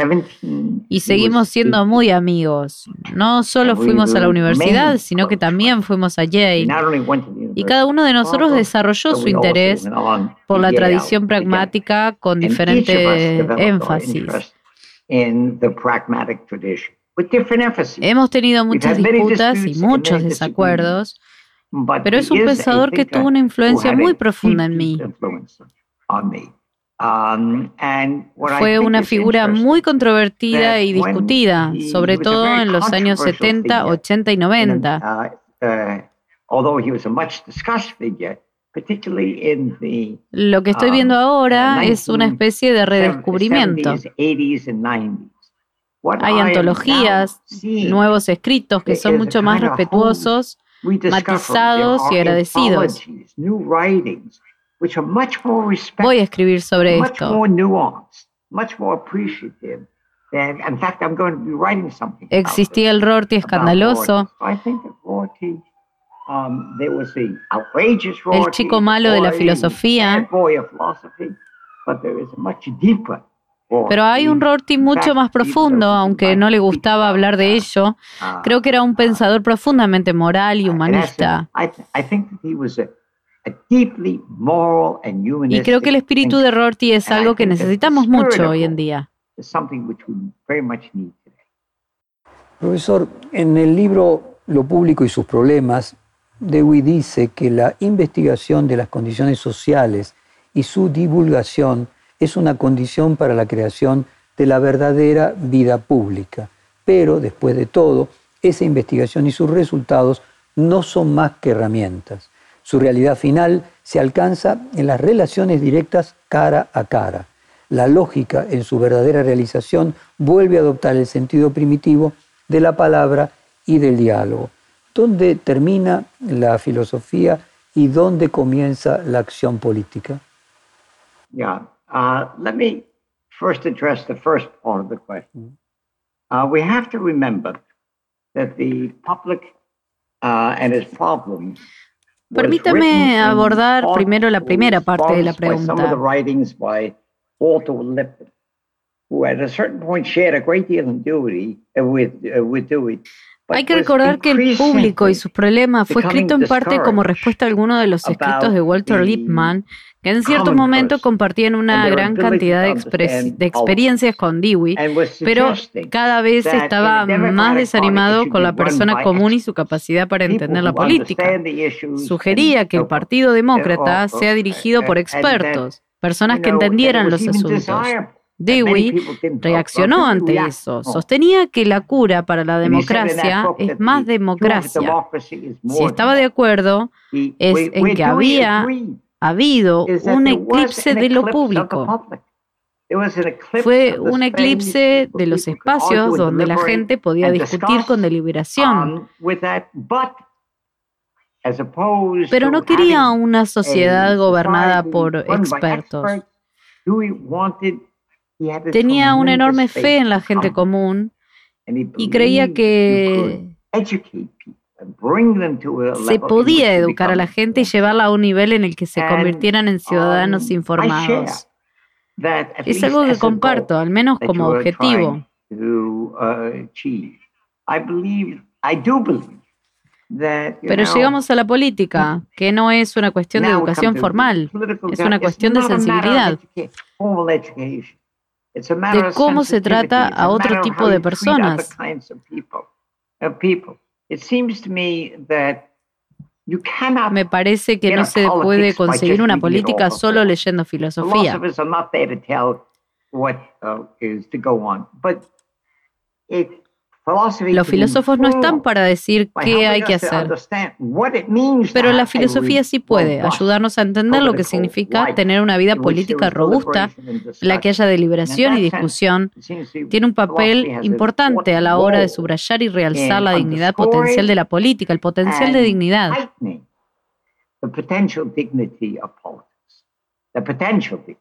Y seguimos siendo muy amigos. No solo fuimos a la universidad, sino que también fuimos a Yale. Y cada uno de nosotros desarrolló su interés por la tradición pragmática con diferente énfasis. Hemos tenido muchas disputas y muchos desacuerdos, pero es un pensador que tuvo una influencia muy profunda en mí. Um, Fue una figura muy controvertida y discutida, sobre todo en los años 70, 80 y 90. Lo que estoy viendo um, ahora es una especie de redescubrimiento. Hay antologías, nuevos escritos que son mucho más respetuosos, matizados y agradecidos. Voy a escribir sobre esto. Existía el Rorty escandaloso, um, el chico malo de la filosofía, pero hay un Rorty mucho más profundo, aunque no le gustaba hablar de ello. Creo que era un pensador profundamente moral y humanista. Y creo que el espíritu de Rorty es algo que necesitamos mucho hoy en día. Profesor, en el libro Lo público y sus problemas, Dewey dice que la investigación de las condiciones sociales y su divulgación es una condición para la creación de la verdadera vida pública. Pero, después de todo, esa investigación y sus resultados no son más que herramientas. Su realidad final se alcanza en las relaciones directas cara a cara. La lógica, en su verdadera realización, vuelve a adoptar el sentido primitivo de la palabra y del diálogo. ¿Dónde termina la filosofía y dónde comienza la acción política? Ya, Uh, let me first address the first part of the question. Uh, we have to remember that the public uh, and its problems Permítame abordar primero la primera parte de la pregunta. who at a certain point shared a great deal of Dewey, with, with Dewey, Hay que recordar que el público y sus problemas fue escrito en parte como respuesta a algunos de los escritos de Walter Lippmann, que en cierto momento compartían una gran cantidad de, experiencias con Dewey, pero cada vez estaba más desanimado con la persona común y su capacidad para entender la política. Sugería que el Partido Demócrata sea dirigido por expertos, personas que entendieran los asuntos. Dewey reaccionó ante eso. Sostenía que la cura para la democracia es más democracia. Si estaba de acuerdo, es en que había habido un eclipse de lo público. Fue un eclipse de los espacios donde la gente podía discutir con deliberación. Pero no quería una sociedad gobernada por expertos. Tenía una enorme fe en la gente común y creía que se podía educar a la gente y llevarla a un nivel en el que se convirtieran en ciudadanos um, informados. Es algo que comparto, al menos como objetivo. uh, Pero llegamos a la política, que no es una cuestión de educación formal, es una cuestión de sensibilidad, de cómo se trata It's a otro matter of tipo de personas. me that you cannot Me parece que no se puede conseguir una política solo leyendo filosofía. Philosophers are not there to tell what is to go on, but it, Los filósofos no están para decir qué hay que hacer, pero la filosofía sí puede ayudarnos a entender lo que significa tener una vida política robusta, en la que haya deliberación y discusión. Tiene un papel importante a la hora de subrayar y realzar la dignidad potencial de la política, el potencial de dignidad. heightening the potential dignity of politics. The potential dignity.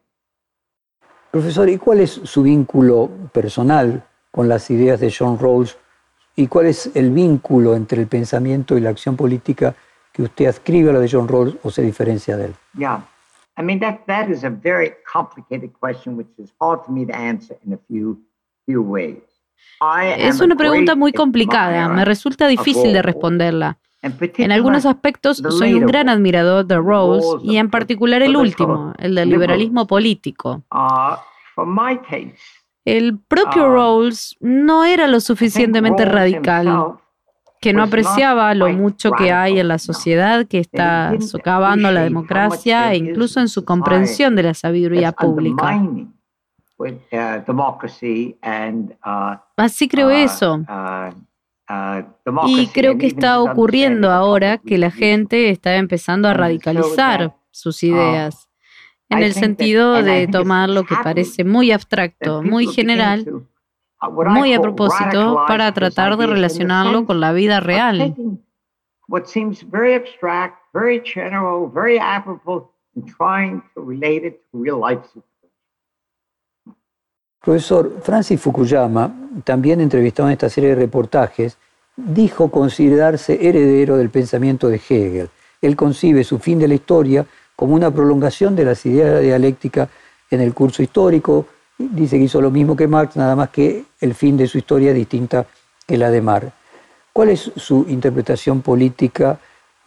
Profesor, ¿y cuál es su vínculo personal con las ideas de John Rawls? ¿Y cuál es el vínculo entre el pensamiento y la acción política que usted adscribe a la de John Rawls o se diferencia de él? Yeah. I mean that that is a very complicated question which is hard for me to answer in a few few ways. Es una pregunta muy complicada, me resulta difícil de responderla. En algunos aspectos soy un gran admirador de the Rawls y en the particular el political último, el del liberal. liberalismo político. El propio Ah. Rawls no era lo think suficientemente radical, que no was not apreciaba lo mucho que hay en la no. sociedad que está socavando la democracia e incluso in en su comprensión de la sabiduría pública. uh, uh, Así creo uh, eso. Y creo que está ocurriendo ahora que la gente está empezando a radicalizar sus uh, ideas, en el sentido de tomar lo que parece muy abstracto, muy general, muy a propósito, para tratar de relacionarlo con la vida real. taking what seems very abstract, very general, very applicable, and trying to relate it to real life situations. Profesor, Francis Fukuyama, también entrevistado en esta serie de reportajes, dijo considerarse heredero del pensamiento de Hegel. Él concibe su fin de la historia como una prolongación de las ideas de la dialéctica en el curso histórico. Dice que hizo lo mismo que Marx, nada más que el fin de su historia distinta que la de Marx. ¿Cuál es su interpretación política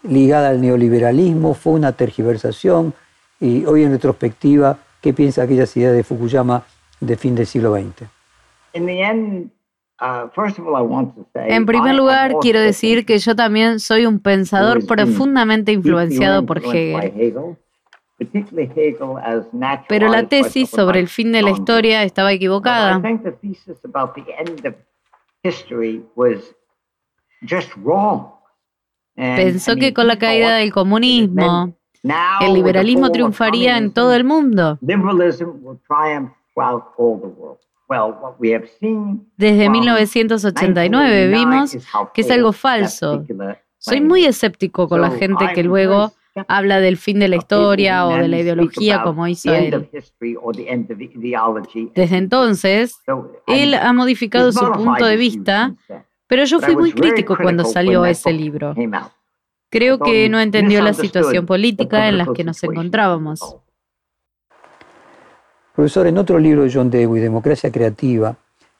ligada al neoliberalismo? ¿Fue una tergiversación? Y hoy en retrospectiva, ¿qué piensa aquellas ideas de Fukuyama de fin del siglo XX? Uh, first of all, I want to say, En primer lugar, quiero decir que yo también soy un pensador profundamente influenciado por Hegel. Pero la tesis sobre el fin de la historia estaba equivocada. Pensó que con la caída del comunismo, el liberalismo triunfaría en todo el mundo. Desde from 1989 vimos 1989 is how que es algo falso. Soy muy escéptico con la gente que luego habla del fin de la historia o de la ideología como hizo él. Desde entonces, él ha modificado su punto de vista, pero yo fui muy crítico cuando salió ese libro. Creo que no entendió la situación política en la que nos encontrábamos. Profesor, en otro libro de John Dewey, Democracia Creativa,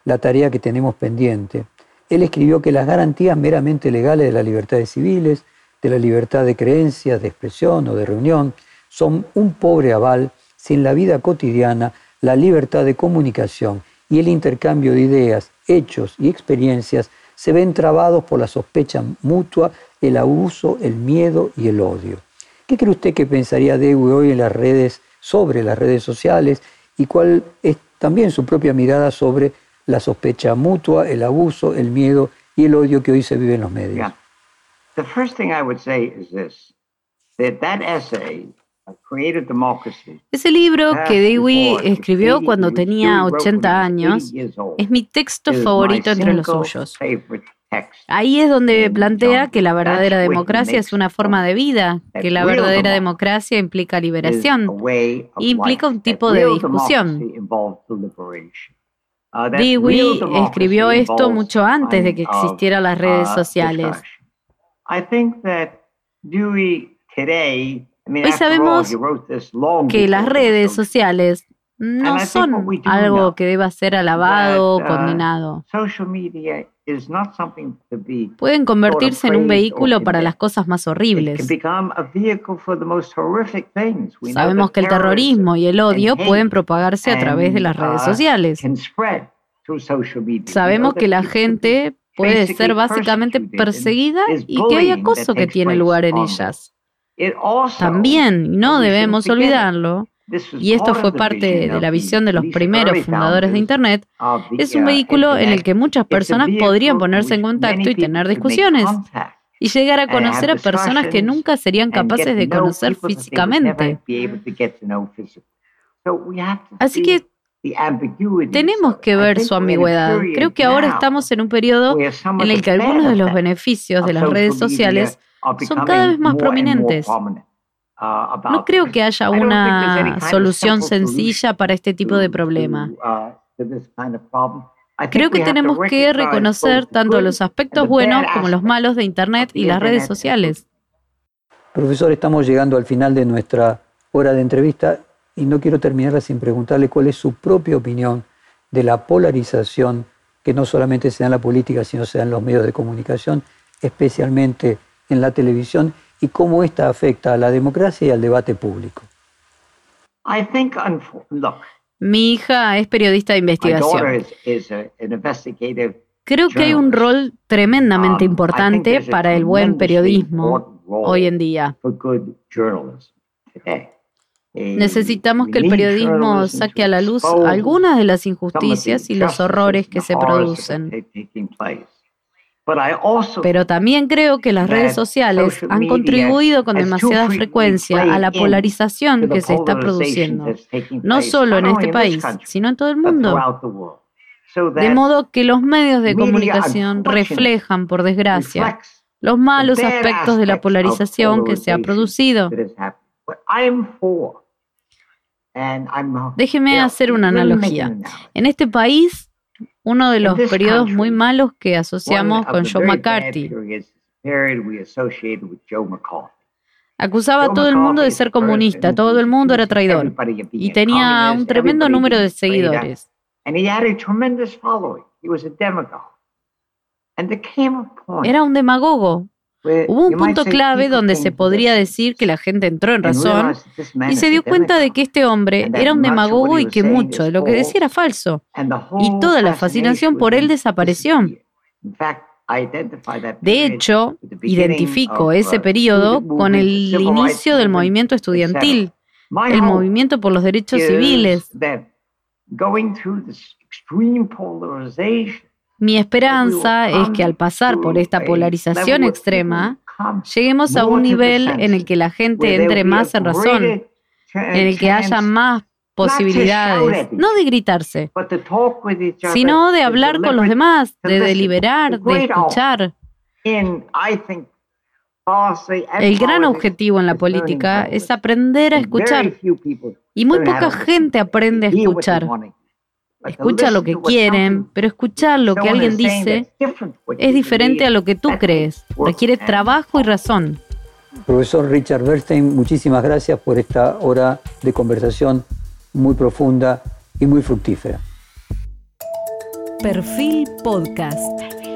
la tarea que tenemos pendiente, él escribió que las garantías meramente legales de las libertades civiles, de la libertad de creencias, de expresión o de reunión, son un pobre aval sin la vida cotidiana, la libertad de comunicación y el intercambio de ideas, hechos y experiencias se ven trabados por la sospecha mutua, el abuso, el miedo y el odio. ¿Qué cree usted que pensaría Dewey hoy en las redes, sobre las redes sociales y cuál es también su propia mirada sobre la sospecha mutua, el abuso, el miedo y el odio que hoy se vive en los medios? Yeah. The first thing I would say is this that that essay, Ese libro que Dewey escribió 80 cuando tenía Dewey wrote when he 80 was años 80 years old, es mi texto is my favorito entre los suyos. Ahí es donde plantea que la verdadera he democracia es una forma de vida, que la verdadera democracia implica liberación. implica un tipo de discusión. Uh, Dewey escribió esto mucho antes de que existieran las redes uh, sociales. I mean, Hoy sabemos Que las redes social sociales no son algo que deba ser alabado o uh, condenado. Pueden convertirse en un vehículo para las cosas más horribles. Sabemos que el terrorismo y el odio pueden propagarse a través de las redes uh, sociales. Sabemos que la gente puede ser básicamente perseguida y que hay acoso que tiene lugar en ellas. También, no debemos olvidarlo, y esto fue parte de la visión de los primeros fundadores de Internet, es un uh, vehículo en el que muchas personas podrían ponerse en contacto y tener discusiones y llegar a conocer a personas que nunca serían capaces de conocer físicamente. Así que tenemos que ver su ambigüedad. Creo que ahora estamos en un periodo en el que algunos de los beneficios de las redes sociales son cada vez más prominentes. Uh, no creo que haya una solución sencilla para este tipo de problema. Uh, creo que tenemos que reconocer tanto los aspectos buenos como los malos de Internet y las redes sociales. Profesor, estamos llegando al final de nuestra hora de entrevista y no quiero terminarla sin preguntarle cuál es su propia opinión de la polarización que no solamente se da en la política, sino se da en los medios de comunicación, especialmente en la televisión y cómo esta afecta a la democracia y al debate público. Mi hija es periodista de investigación. Creo que hay un rol tremendamente um, importante para el buen periodismo hoy en día. Necesitamos que el periodismo saque a la luz algunas de las injusticias y los horrores que se producen. Pero también creo que las redes sociales han contribuido con demasiada frecuencia a la polarización que se está produciendo, no solo en este país, sino en todo el mundo. De modo que los medios de comunicación reflejan, por desgracia, los malos aspectos de la polarización que se ha producido. Déjeme hacer una analogía. En este país uno de los periodos muy malos que asociamos con Joe McCarthy. Acusaba a todo el mundo de ser comunista, todo el mundo era traidor y tenía un tremendo número de seguidores. Era un demagogo, Hubo un punto clave donde se podría decir que la gente entró en razón y se dio cuenta de que este hombre era un demagogo y que mucho de lo que decía era falso. Y toda la fascinación por él desapareció. De hecho, identifico ese periodo con el inicio del movimiento estudiantil, el movimiento por los derechos civiles. Mi esperanza es que al pasar por esta polarización extrema, lleguemos a un nivel en el que la gente entre más en razón, en el que haya más posibilidades, no de gritarse, sino de hablar con los demás, de deliberar, de escuchar. El gran objetivo en la política es aprender a escuchar. Y muy poca gente aprende a escuchar. Escucha lo que quieren, pero escuchar lo que alguien dice es diferente a lo que tú crees. Requiere trabajo y razón. Profesor Richard Bernstein, muchísimas gracias por esta hora de conversación muy profunda y muy fructífera. Perfil Podcast.